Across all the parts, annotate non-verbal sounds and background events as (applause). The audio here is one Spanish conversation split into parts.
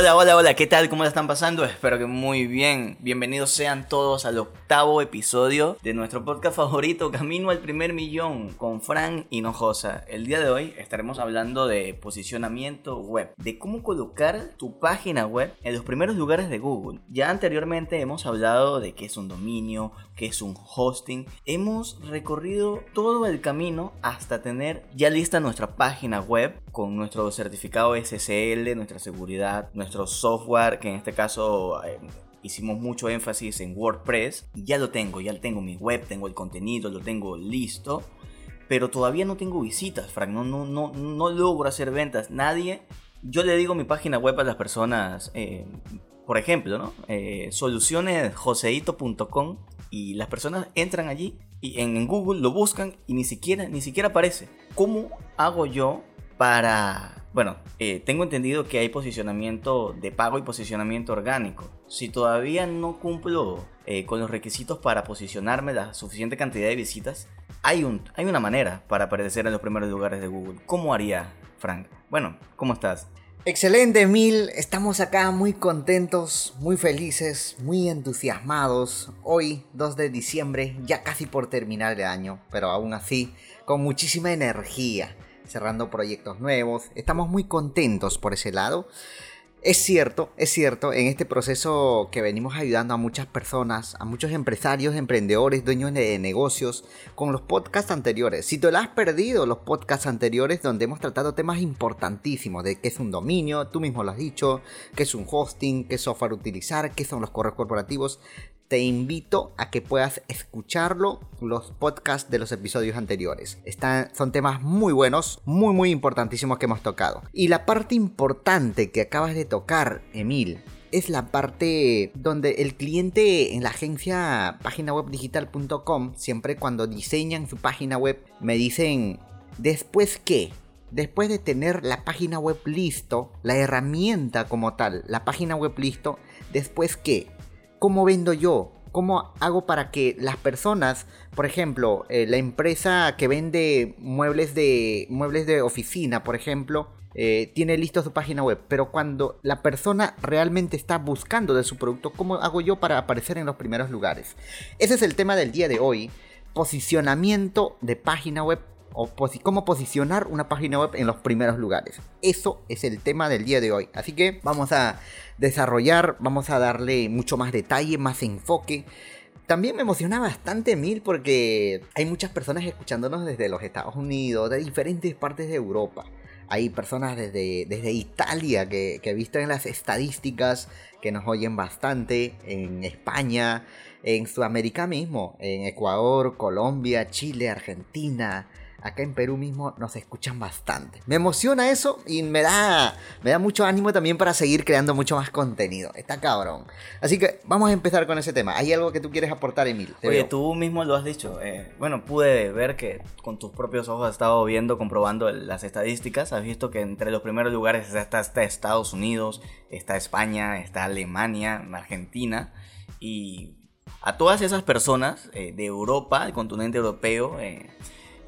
Hola, hola, hola, ¿qué tal? ¿Cómo la están pasando? Espero que muy bien. Bienvenidos sean todos al octavo episodio de nuestro podcast favorito, Camino al primer millón, con Fran Hinojosa. El día de hoy estaremos hablando de posicionamiento web, de cómo colocar tu página web en los primeros lugares de Google. Ya anteriormente hemos hablado de qué es un dominio, qué es un hosting. Hemos recorrido todo el camino hasta tener ya lista nuestra página web con nuestro certificado SSL, nuestra seguridad, nuestro software, que en este caso eh, hicimos mucho énfasis en WordPress. Ya lo tengo, ya tengo mi web, tengo el contenido, lo tengo listo. Pero todavía no tengo visitas, Frank. No, no, no, no logro hacer ventas. Nadie. Yo le digo mi página web a las personas. Eh, por ejemplo, ¿no? Eh, solucionesjoseito.com y las personas entran allí y en, Google lo buscan y ni siquiera, ni siquiera aparece. ¿Cómo hago yo para bueno, eh, tengo entendido que hay posicionamiento de pago y posicionamiento orgánico. Si todavía no cumplo eh, con los requisitos para posicionarme la suficiente cantidad de visitas, hay, un, hay una manera para aparecer en los primeros lugares de Google. ¿Cómo haría, Frank? Bueno, ¿cómo estás? Excelente, Mil. Estamos acá muy contentos, muy felices, muy entusiasmados. Hoy, 2 de diciembre, ya casi por terminar el año, pero aún así, con muchísima energía cerrando proyectos nuevos. Estamos muy contentos por ese lado. Es cierto, es cierto, en este proceso que venimos ayudando a muchas personas, a muchos empresarios, emprendedores, dueños de negocios, con los podcasts anteriores. Si te lo has perdido, los podcasts anteriores donde hemos tratado temas importantísimos de qué es un dominio, tú mismo lo has dicho, qué es un hosting, qué software utilizar, qué son los correos corporativos, te invito a que puedas escucharlo, los podcasts de los episodios anteriores. Están, son temas muy buenos, muy muy importantísimos que hemos tocado. Y la parte importante que acabas de tocar, Emil, es la parte donde el cliente en la agencia paginawebdigital.com, siempre cuando diseñan su página web, me dicen, ¿después qué? Después de tener la página web listo, la herramienta como tal, la página web listo, ¿después qué? ¿Cómo vendo yo? ¿Cómo hago para que las personas, por ejemplo, eh, la empresa que vende muebles de, muebles de oficina, por ejemplo, eh, tiene listo su página web, pero cuando la persona realmente está buscando de su producto, ¿cómo hago yo para aparecer en los primeros lugares? Ese es el tema del día de hoy, posicionamiento de página web o cómo posicionar una página web en los primeros lugares. Eso es el tema del día de hoy. Así que vamos a desarrollar, vamos a darle mucho más detalle, más enfoque. También me emociona bastante Mil porque hay muchas personas escuchándonos desde los Estados Unidos, de diferentes partes de Europa. Hay personas desde, desde Italia que, que he visto en las estadísticas que nos oyen bastante, en España, en Sudamérica mismo, en Ecuador, Colombia, Chile, Argentina, acá en Perú mismo nos escuchan bastante. Me emociona eso y me da, me da mucho ánimo también para seguir creando mucho más contenido. Está cabrón. Así que vamos a empezar con ese tema. ¿Hay algo que tú quieres aportar, Emil? Oye, tú mismo lo has dicho. Eh, bueno, pude ver que con tus propios ojos has estado viendo, comprobando las estadísticas. Has visto que entre los primeros lugares está, Estados Unidos, está España, está Alemania, Argentina. Y a todas esas personas eh, de Europa, el continente europeo, eh,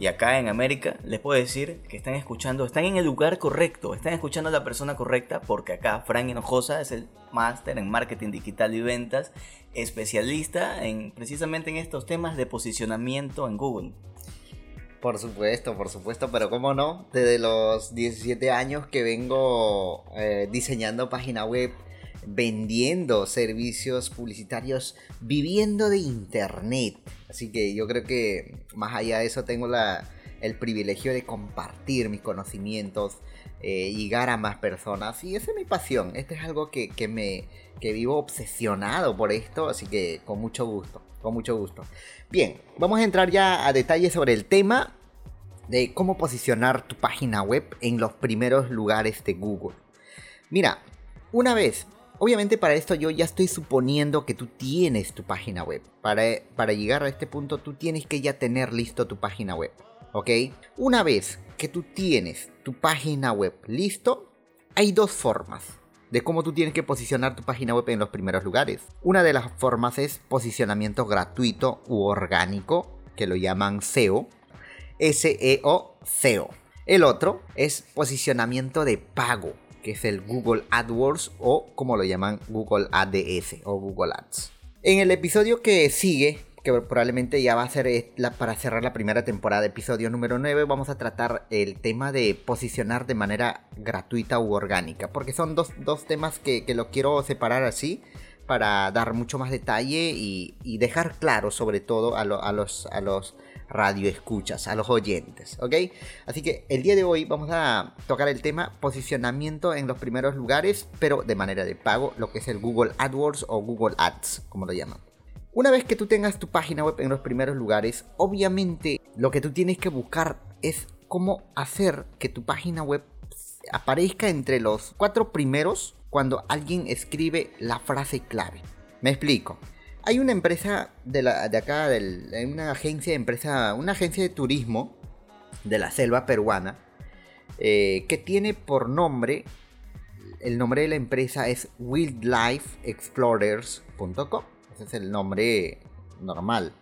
y acá en América les puedo decir que están escuchando, están en el lugar correcto, están escuchando a la persona correcta porque acá Frank Hinojosa es el máster en marketing digital y ventas, especialista en precisamente en estos temas de posicionamiento en Google. Por supuesto, por supuesto, pero cómo no, desde los 17 años que vengo eh, diseñando página web, vendiendo servicios publicitarios, viviendo de internet. Así que yo creo que más allá de eso tengo la, el privilegio de compartir mis conocimientos, eh, llegar a más personas. Y esa es mi pasión. Este es algo que, que, me que vivo obsesionado por esto. Así que con mucho gusto. Con mucho gusto. Bien, vamos a entrar ya a detalles sobre el tema de cómo posicionar tu página web en los primeros lugares de Google. Mira, una vez Obviamente para esto yo ya estoy suponiendo que tú tienes tu página web. Para, para llegar a este punto tú tienes que ya tener listo tu página web. ¿Ok? Una vez que tú tienes tu página web listo, hay dos formas de cómo tú tienes que posicionar tu página web en los primeros lugares. Una de las formas es posicionamiento gratuito u orgánico, que lo llaman SEO. S-E-O, SEO. El otro es posicionamiento de pago que es el Google AdWords o como lo llaman Google ADS o Google Ads. En el episodio que sigue, que probablemente ya va a ser eh, para cerrar la primera temporada, episodio número 9, vamos a tratar el tema de posicionar de manera gratuita u orgánica, porque son dos, temas que, lo quiero separar así para dar mucho más detalle y, dejar claro sobre todo a, los, a los radio escuchas, a los oyentes, ¿ok? Así que el día de hoy vamos a tocar el tema posicionamiento en los primeros lugares, pero de manera de pago, lo que es el Google AdWords o Google Ads, como lo llaman. Una vez que tú tengas tu página web en los primeros lugares, obviamente lo que tú tienes que buscar es cómo hacer que tu página web aparezca entre los cuatro primeros cuando alguien escribe la frase clave. Me explico. Hay una empresa de, la, de acá, una agencia de empresa, una agencia de turismo de la selva peruana, eh, que tiene por nombre, el nombre de la empresa es wildlifeexplorers.com. Ese es el nombre normal.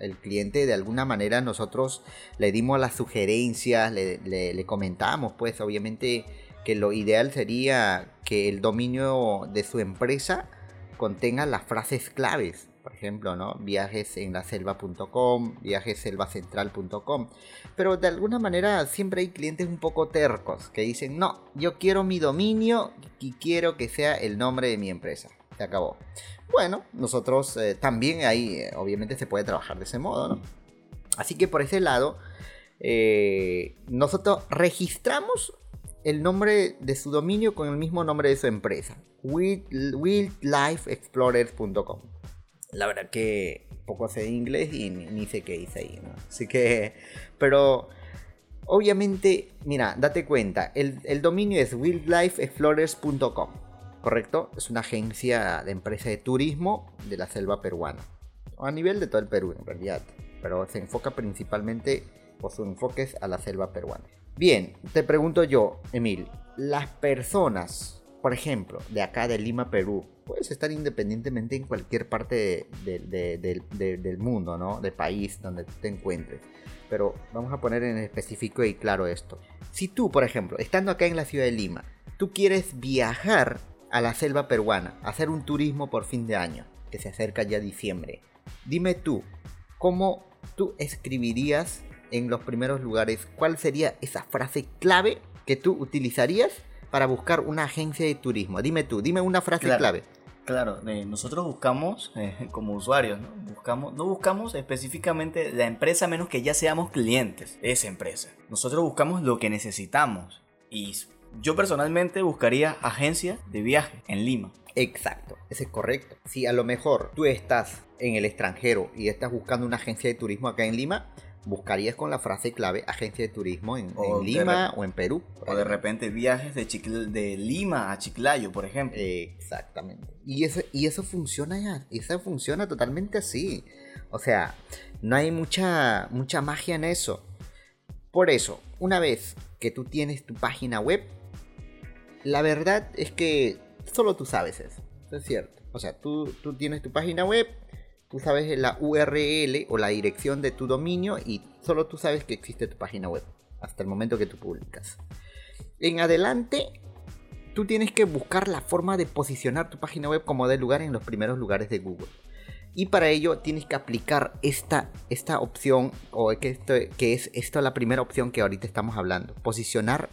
El cliente de alguna manera nosotros le dimos las sugerencias, le, le comentamos pues obviamente que lo ideal sería que el dominio de su empresa contenga las frases claves por ejemplo, ¿no? Viajes en la selva.com, viajeselvacentral.com. Pero de alguna manera siempre hay clientes un poco tercos que dicen, no, yo quiero mi dominio y quiero que sea el nombre de mi empresa. Se acabó. Bueno, nosotros eh, también ahí, eh, obviamente se puede trabajar de ese modo, ¿no? Así que por ese lado, eh, nosotros registramos el nombre de su dominio con el mismo nombre de su empresa, wildlifeexplorers.com la verdad que poco sé inglés y ni, sé qué hice ahí, ¿no? Así que, pero obviamente, mira, date cuenta, el, dominio es wildlifeexplorers.com, ¿correcto? Es una agencia de empresa de turismo de la selva peruana, a nivel de todo el Perú en realidad, pero se enfoca principalmente, o su enfoque es a la selva peruana. Bien, te pregunto yo, Emil, las personas, por ejemplo, de acá de Lima, Perú, puedes estar independientemente en cualquier parte del mundo, ¿no? De país donde te encuentres. Pero vamos a poner en específico y claro esto. Si tú, por ejemplo, estando acá en la ciudad de Lima, tú quieres viajar a la selva peruana, hacer un turismo por fin de año, que se acerca ya diciembre, dime tú, ¿cómo tú escribirías en los primeros lugares cuál sería esa frase clave que tú utilizarías para buscar una agencia de turismo? Dime tú, dime una frase clave. Claro, nosotros buscamos eh, (laughs) como usuarios, ¿no? Buscamos, no buscamos específicamente la empresa menos que ya seamos clientes de esa empresa. Nosotros buscamos lo que necesitamos. Y yo personalmente buscaría agencia de viaje en Lima. Exacto, ese es correcto. Si a lo mejor tú estás en el extranjero y estás buscando una agencia de turismo acá en Lima, buscarías con la frase clave agencia de turismo en, Lima o en Perú. O de repente viajes de, de Lima a Chiclayo, por ejemplo. exactamente. Y eso, y eso funciona ya, eso funciona totalmente así. O sea, no hay mucha, mucha magia en eso. Por eso, una vez que tú tienes tu página web, la verdad es que solo tú sabes eso. Eso es cierto. O sea, tú, tú tienes tu página web, tú sabes la URL o la dirección de tu dominio y solo tú sabes que existe tu página web hasta el momento que tú publicas. En adelante, tú tienes que buscar la forma de posicionar tu página web como de lugar en los primeros lugares de Google. Y para ello tienes que aplicar esta, esta opción, o que, esto, que es esto la primera opción que ahorita estamos hablando. Posicionar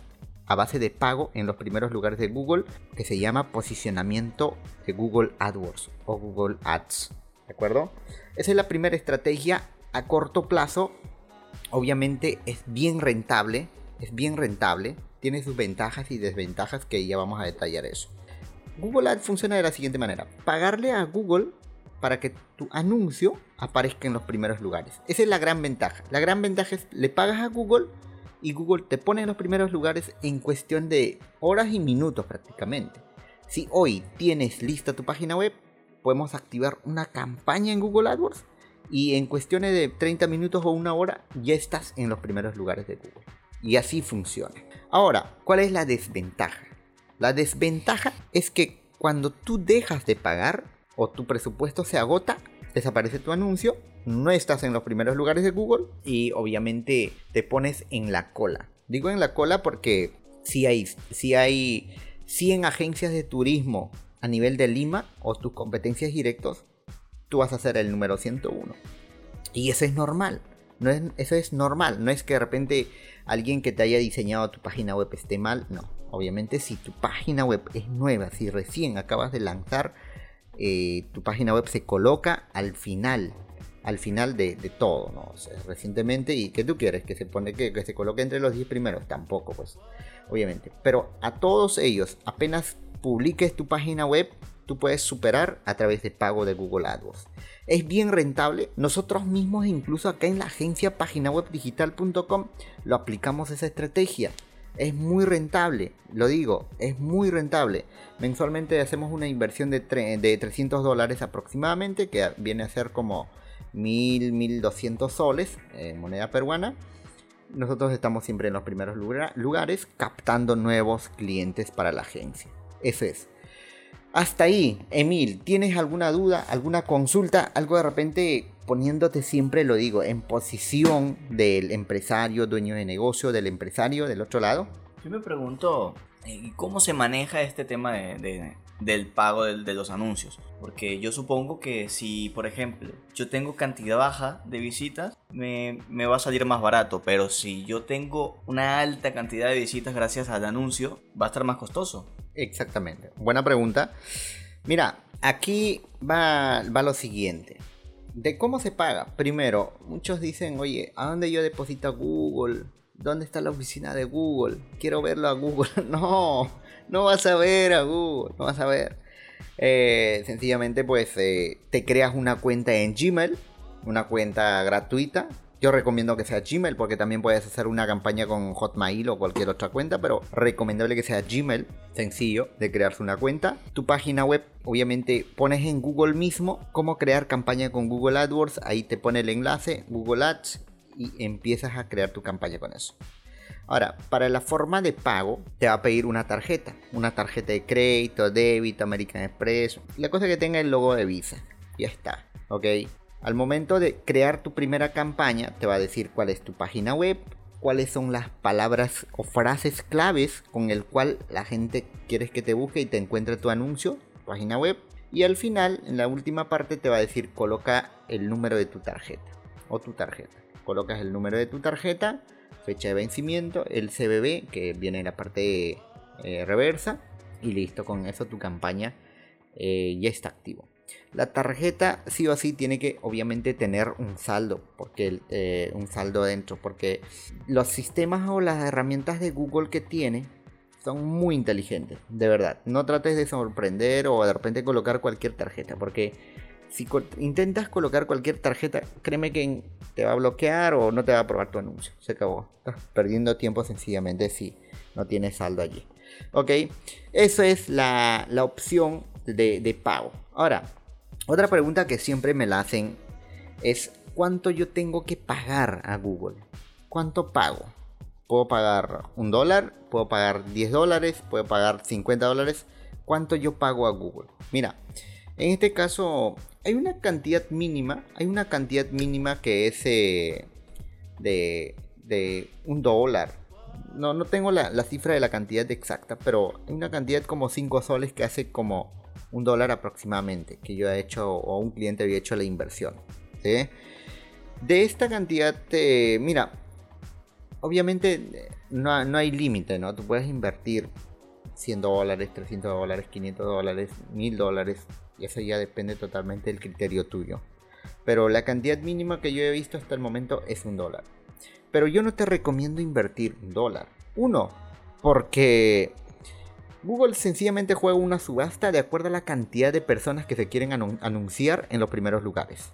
a base de pago en los primeros lugares de Google, que se llama posicionamiento de Google AdWords o Google Ads. ¿De acuerdo? Esa es la primera estrategia a corto plazo. Obviamente es bien rentable. Es bien rentable. Tiene sus ventajas y desventajas que ya vamos a detallar eso. Google Ads funciona de la siguiente manera. Pagarle a Google para que tu anuncio aparezca en los primeros lugares. Esa es la gran ventaja. La gran ventaja es le pagas a Google y Google te pone en los primeros lugares en cuestión de horas y minutos prácticamente. Si hoy tienes lista tu página web, podemos activar una campaña en Google AdWords y en cuestiones de 30 minutos o una hora ya estás en los primeros lugares de Google. Y así funciona. Ahora, ¿cuál es la desventaja? La desventaja es que cuando tú dejas de pagar o tu presupuesto se agota, desaparece tu anuncio, no estás en los primeros lugares de Google y obviamente te pones en la cola. Digo en la cola porque si hay, si hay 100 agencias de turismo a nivel de Lima o tus competencias directos, tú vas a ser el número 101. Y eso es normal. No es, eso es normal. No es que de repente alguien que te haya diseñado tu página web esté mal. No. Obviamente si tu página web es nueva, si recién acabas de lanzar, eh, tu página web se coloca al final. Al final de, todo, ¿no? recientemente, ¿y qué tú quieres? ¿Que se pone que, que se coloque entre los 10 primeros? Tampoco, pues, obviamente. Pero a todos ellos, apenas publiques tu página web, tú puedes superar a través de pago de Google AdWords. Es bien rentable. Nosotros mismos, incluso acá en la agencia paginawebdigital.com, lo aplicamos esa estrategia. Es muy rentable, lo digo, es muy rentable. Mensualmente hacemos una inversión de, de 300 dólares aproximadamente, que viene a ser como 1000, 1200 soles en moneda peruana. Nosotros estamos siempre en los primeros lugares captando nuevos clientes para la agencia. Eso es. Hasta ahí, Emil, ¿tienes alguna duda, alguna consulta? Algo de repente poniéndote siempre, lo digo, en posición del empresario, dueño de negocio, del empresario del otro lado. Yo me pregunto, ¿cómo se maneja este tema de, del pago de, los anuncios? Porque yo supongo que si, por ejemplo, yo tengo cantidad baja de visitas, me, me va a salir más barato, pero si yo tengo una alta cantidad de visitas gracias al anuncio, va a estar más costoso. Exactamente. Buena pregunta. Mira, aquí va, va lo siguiente. ¿De cómo se paga? Primero, muchos dicen, oye, ¿a dónde yo deposito a Google? ¿Dónde está la oficina de Google? Quiero verlo a Google. (laughs) no, no vas a ver a no vas a ver. Eh, sencillamente, pues eh, te creas una cuenta en Gmail, una cuenta gratuita, yo recomiendo que sea Gmail porque también puedes hacer una campaña con Hotmail o cualquier otra cuenta, pero recomendable que sea Gmail, sencillo de crearse una cuenta. Tu página web, obviamente pones en Google mismo cómo crear campaña con Google AdWords, ahí te pone el enlace, Google Ads y empiezas a crear tu campaña con eso. Ahora, para la forma de pago, te va a pedir una tarjeta. Una tarjeta de crédito, débito, American Express. La cosa que tenga el logo de Visa. Ya está, ¿ok? Al momento de crear tu primera campaña, te va a decir cuál es tu página web, cuáles son las palabras o frases claves con el cual la gente quiere que te busque y te encuentre tu anuncio, página web. Y al final, en la última parte, te va a decir coloca el número de tu tarjeta o tu tarjeta. Colocas el número de tu tarjeta, fecha de vencimiento, el CBB que viene en la parte eh, reversa y listo, con eso tu campaña eh, ya está activo. La tarjeta sí o sí tiene que obviamente tener un saldo, porque eh, un saldo adentro, porque los sistemas o las herramientas de Google que tiene son muy inteligentes, de verdad. No trates de sorprender o de repente colocar cualquier tarjeta, porque si intentas colocar cualquier tarjeta, créeme que te va a bloquear o no te va a aprobar tu anuncio. Se acabó. Estás perdiendo tiempo sencillamente si no tienes saldo allí. Ok, eso es la, opción de, de pago. Ahora, otra pregunta que siempre me la hacen es cuánto yo tengo que pagar a Google. ¿Cuánto pago? ¿Puedo pagar un dólar? ¿Puedo pagar 10 dólares? ¿Puedo pagar 50 dólares? ¿Cuánto yo pago a Google? Mira, en este caso hay una cantidad mínima. Hay una cantidad mínima que es eh, de, un dólar. No, no tengo la, cifra de la cantidad exacta, pero hay una cantidad como 5 soles que hace como un dólar aproximadamente que yo he hecho o un cliente había hecho la inversión. De esta cantidad, mira, obviamente no, hay límite, ¿no? Tú puedes invertir 100 dólares, 300 dólares, 500 dólares, 1000 dólares, y eso ya depende totalmente del criterio tuyo. Pero la cantidad mínima que yo he visto hasta el momento es un dólar. Pero yo no te recomiendo invertir un dólar. Uno, porque Google sencillamente juega una subasta de acuerdo a la cantidad de personas que se quieren anunciar en los primeros lugares.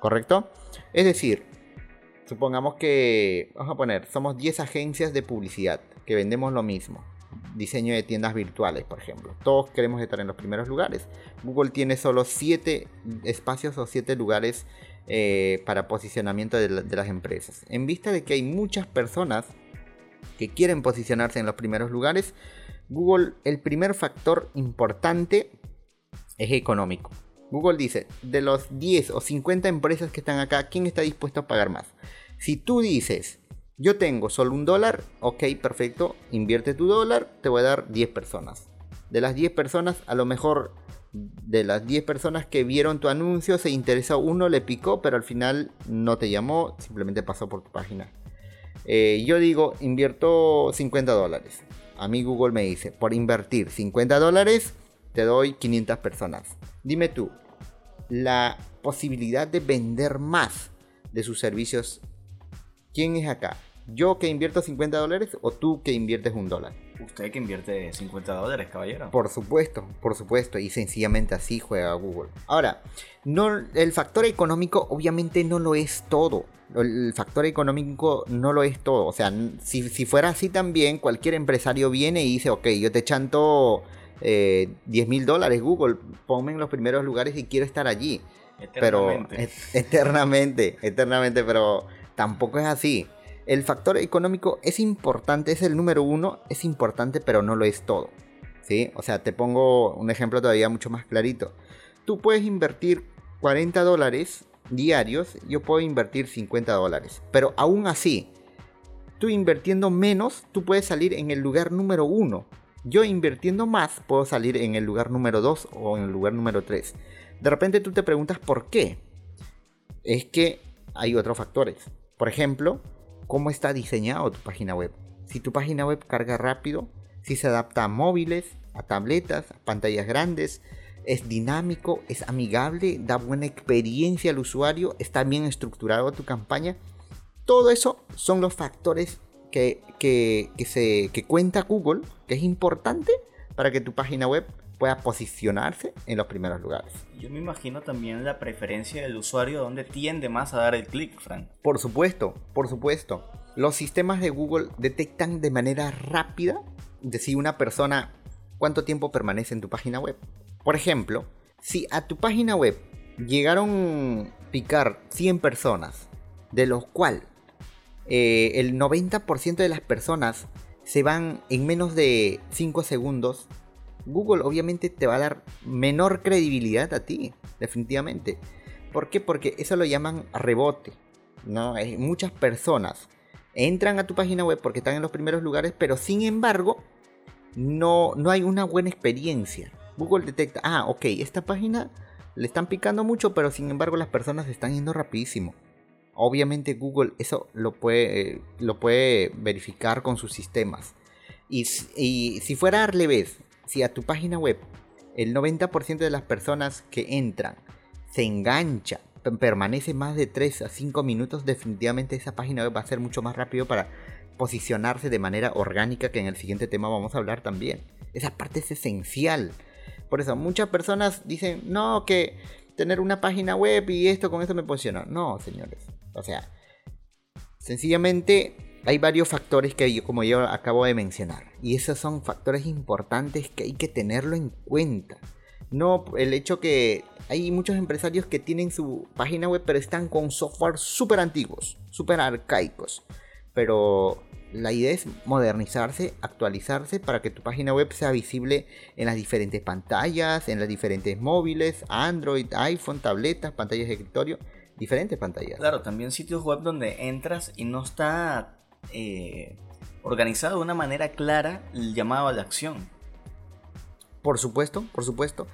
¿Correcto? Es decir, supongamos que, vamos a poner, somos 10 agencias de publicidad que vendemos lo mismo. Diseño de tiendas virtuales, por ejemplo. Todos queremos estar en los primeros lugares. Google tiene solo 7 espacios o 7 lugares eh, para posicionamiento de las empresas. En vista de que hay muchas personas que quieren posicionarse en los primeros lugares, Google, el primer factor importante es económico. Google dice, de los 10 o 50 empresas que están acá, ¿quién está dispuesto a pagar más? Si tú dices, yo tengo solo un dólar, ok, perfecto, invierte tu dólar, te voy a dar 10 personas. De las 10 personas, a lo mejor de las 10 personas que vieron tu anuncio, se interesó uno, le picó, pero al final no te llamó, simplemente pasó por tu página. Eh, yo digo, invierto 50 dólares. A mí Google me dice, por invertir 50 dólares, te doy 500 personas. Dime tú, la posibilidad de vender más de sus servicios, ¿quién es acá? ¿Yo que invierto 50 dólares o tú que inviertes un dólar? Usted que invierte 50 dólares, caballero. Por supuesto, por supuesto, y sencillamente así juega Google. Ahora, no, el factor económico obviamente no lo es todo. El factor económico no lo es todo. O sea, si, si fuera así también, cualquier empresario viene y dice, ok, yo te chanto eh, 10 mil dólares, Google, ponme en los primeros lugares y quiero estar allí. Eternamente. Pero, eternamente, eternamente, pero tampoco es así. El factor económico es importante, es el número uno, es importante, pero no lo es todo. ¿sí? O sea, te pongo un ejemplo todavía mucho más clarito. Tú puedes invertir 40 dólares diarios, yo puedo invertir 50 dólares. Pero aún así, tú invirtiendo menos, tú puedes salir en el lugar número uno. Yo invirtiendo más, puedo salir en el lugar número 2 o en el lugar número 3. De repente tú te preguntas por qué. Es que hay otros factores. Por ejemplo, cómo está diseñado tu página web. Si tu página web carga rápido, si se adapta a móviles, a tabletas, a pantallas grandes, es dinámico, es amigable, da buena experiencia al usuario, está bien estructurado tu campaña. Todo eso son los factores que, que, se, que cuenta Google, que es importante para que tu página web pueda posicionarse en los primeros lugares. Yo me imagino también la preferencia del usuario donde tiende más a dar el clic, Frank. Por supuesto, por supuesto. Los sistemas de Google detectan de manera rápida de si una persona cuánto tiempo permanece en tu página web. Por ejemplo, si a tu página web llegaron a picar 100 personas, de los cuales eh, el 90% de las personas se van en menos de 5 segundos Google obviamente te va a dar menor credibilidad a ti, definitivamente. ¿Por qué? Porque eso lo llaman rebote. ¿no? muchas personas entran a tu página web porque están en los primeros lugares, pero sin embargo no, no hay una buena experiencia. Google detecta, ah, ok, esta página le están picando mucho, pero sin embargo las personas están yendo rapidísimo. Obviamente Google eso lo puede, lo puede verificar con sus sistemas. Y, y si fuera al revés, si a tu página web el 90% de las personas que entran se engancha, permanece más de 3 a 5 minutos, definitivamente esa página web va a ser mucho más rápido para posicionarse de manera orgánica, que en el siguiente tema vamos a hablar también. Esa parte es esencial. Por eso muchas personas dicen, no, que tener una página web y esto con esto me posiciona. No, señores. O sea, sencillamente hay varios factores que yo, como yo acabo de mencionar. Y esos son factores importantes que hay que tenerlo en cuenta. No el hecho que hay muchos empresarios que tienen su página web pero están con software súper antiguos, súper arcaicos. Pero la idea es modernizarse, actualizarse para que tu página web sea visible en las diferentes pantallas, en las diferentes móviles, Android, iPhone, tabletas, pantallas de escritorio, diferentes pantallas. Claro, también sitios web donde entras y no está eh, organizado de una manera clara el llamado a la acción. Por supuesto, por supuesto.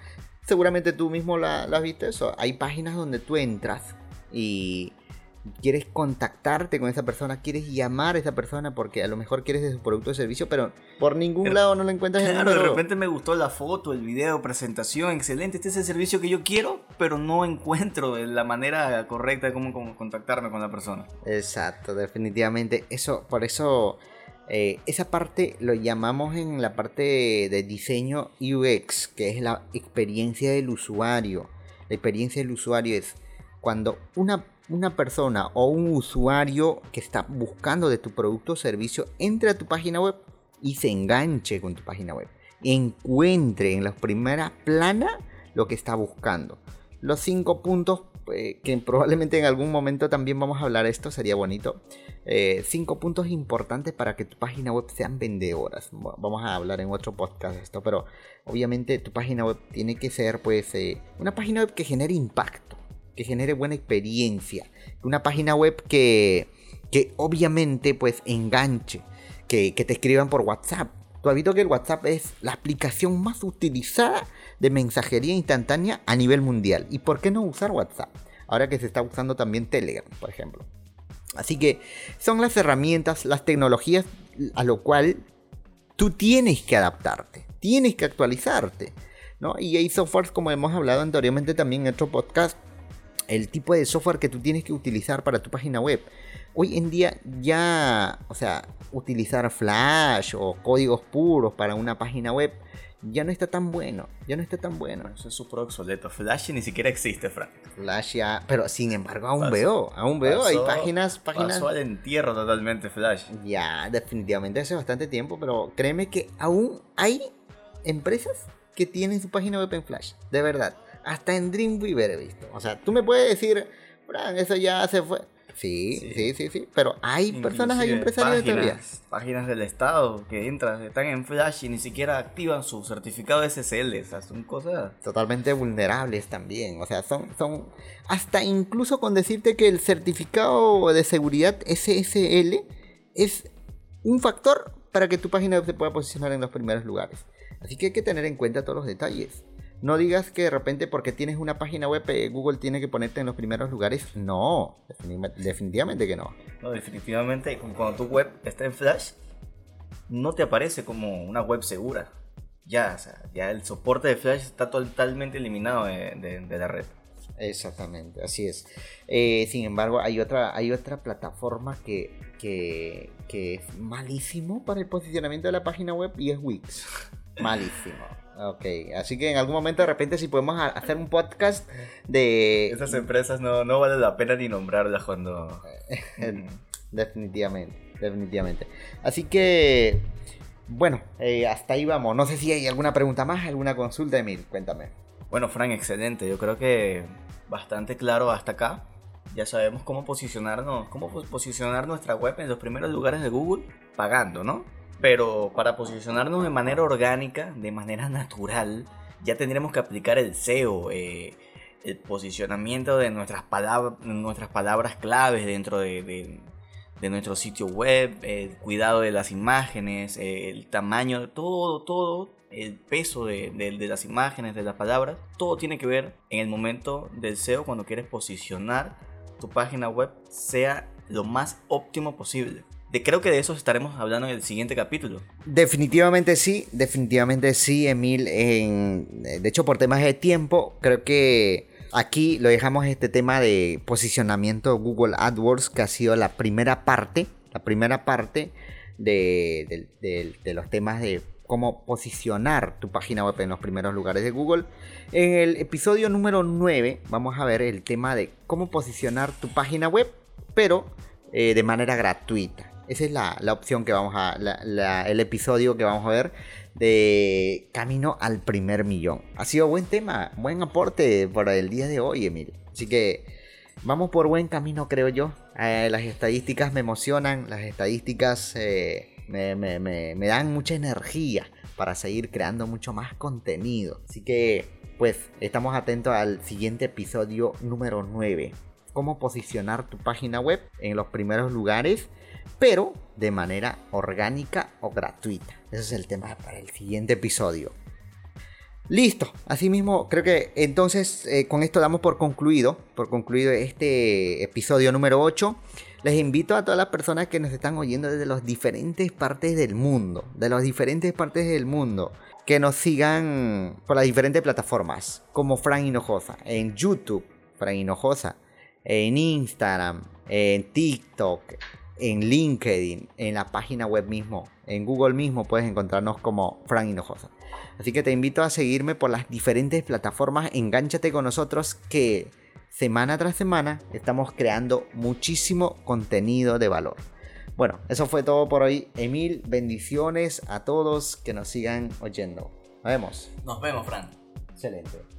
Seguramente tú mismo la, viste eso. Hay páginas donde tú entras y quieres contactarte con esa persona, quieres llamar a esa persona porque a lo mejor quieres de su producto o servicio, pero por ningún lado no lo encuentras en el de repente me gustó la foto, el video, presentación, excelente, este es el servicio que yo quiero, pero no encuentro la manera correcta de cómo, contactarme con la persona. Exacto, definitivamente. Eso, por eso, eh, esa parte lo llamamos en la parte de diseño UX, que es la experiencia del usuario. La experiencia del usuario es cuando una una persona o un usuario que está buscando de tu producto o servicio entre a tu página web y se enganche con tu página web. Encuentre en la primera plana lo que está buscando. Los cinco puntos eh, que probablemente en algún momento también vamos a hablar de esto, sería bonito. Eh, cinco puntos importantes para que tu página web sean vendedoras. Vamos a hablar en otro podcast de esto, pero obviamente tu página web tiene que ser pues eh, una página web que genere impacto que genere buena experiencia, una página web que, que obviamente pues enganche, que, te escriban por WhatsApp, Tú has visto que el WhatsApp es la aplicación más utilizada de mensajería instantánea a nivel mundial. ¿Y por qué no usar WhatsApp? Ahora que se está usando también Telegram, por ejemplo. Así que son las herramientas, las tecnologías a lo cual tú tienes que adaptarte, tienes que actualizarte. ¿no? Y hay softwares, como hemos hablado anteriormente también en otro podcast, el tipo de software que tú tienes que utilizar para tu página web. Hoy en día ya, o sea, utilizar Flash o códigos puros para una página web ya no está tan bueno, ya no está tan bueno. Eso es súper obsoleto. Flash ni siquiera existe, Frank. Flash ya, pero sin embargo aún veo, aún veo, hay páginas, páginas... Pasó al entierro totalmente Flash. Ya, definitivamente hace bastante tiempo, pero créeme que aún hay empresas que tienen su página web en Flash, de verdad. Hasta en Dreamweaver he visto. O sea, tú me puedes decir, Frank, eso ya se fue. Sí, sí, sí, sí, Pero hay personas, hay empresarios páginas, Páginas del Estado que entran, están en Flash y ni siquiera activan su certificado SSL. O sea, son cosas. Totalmente vulnerables también. O sea, son, son. Hasta incluso con decirte que el certificado de seguridad SSL es un factor para que tu página se pueda posicionar en los primeros lugares. Así que hay que tener en cuenta todos los detalles. No digas que de repente porque tienes una página web eh, Google tiene que ponerte en los primeros lugares. No, definitivamente que no. No, definitivamente cuando tu web está en Flash, no te aparece como una web segura. Ya, o sea, ya el soporte de Flash está totalmente eliminado de, la red. Exactamente, así es. Eh, sin embargo, hay otra, hay otra plataforma que, que, que es malísimo para el posicionamiento de la página web y es Wix. Malísimo. Ok, así que en algún momento de repente si podemos hacer un podcast de... Esas empresas no, no vale la pena ni nombrarlas cuando... (laughs) definitivamente, definitivamente. Así que, bueno, eh, hasta ahí vamos. No sé si hay alguna pregunta más, alguna consulta, Emil, cuéntame. Bueno, Frank, excelente. Yo creo que bastante claro hasta acá. Ya sabemos cómo posicionarnos, cómo posicionar nuestra web en los primeros lugares de Google pagando, ¿no? Pero para posicionarnos de manera orgánica, de manera natural, ya tendremos que aplicar el SEO, eh, el posicionamiento de nuestras, palabras, nuestras palabras claves dentro de, nuestro sitio web, el cuidado de las imágenes, el tamaño, todo, todo, el peso de, de, las imágenes, de las palabras, todo tiene que ver en el momento del SEO cuando quieres posicionar tu página web sea lo más óptimo posible creo que de eso estaremos hablando en el siguiente capítulo. Definitivamente sí, definitivamente sí, Emil. de hecho, por temas de tiempo, creo que aquí lo dejamos este tema de posicionamiento Google AdWords, que ha sido la primera parte, la primera parte de, los temas de cómo posicionar tu página web en los primeros lugares de Google. En el episodio número 9 vamos a ver el tema de cómo posicionar tu página web, pero eh, de manera gratuita. Esa es la, opción que vamos a. el episodio que vamos a ver de Camino al primer millón. Ha sido buen tema, buen aporte para el día de hoy, Emil. Así que vamos por buen camino, creo yo. Eh, las estadísticas me emocionan, las estadísticas eh, me, dan mucha energía para seguir creando mucho más contenido. Así que, pues, estamos atentos al siguiente episodio número 9. Cómo posicionar tu página web en los primeros lugares pero de manera orgánica o gratuita. Ese es el tema para el siguiente episodio. Listo, asimismo creo que entonces eh, con esto damos por concluido, por concluido este episodio número 8. Les invito a todas las personas que nos están oyendo desde las diferentes partes del mundo, de las diferentes partes del mundo, que nos sigan por las diferentes plataformas, como Frank Hinojosa, en YouTube, Frank Hinojosa, en Instagram, en TikTok, en LinkedIn, en la página web mismo, en Google mismo puedes encontrarnos como Frank Hinojosa. Así que te invito a seguirme por las diferentes plataformas, engánchate con nosotros que semana tras semana estamos creando muchísimo contenido de valor. Bueno, eso fue todo por hoy. Emil, bendiciones a todos que nos sigan oyendo. Nos vemos. Nos vemos, Frank. Excelente.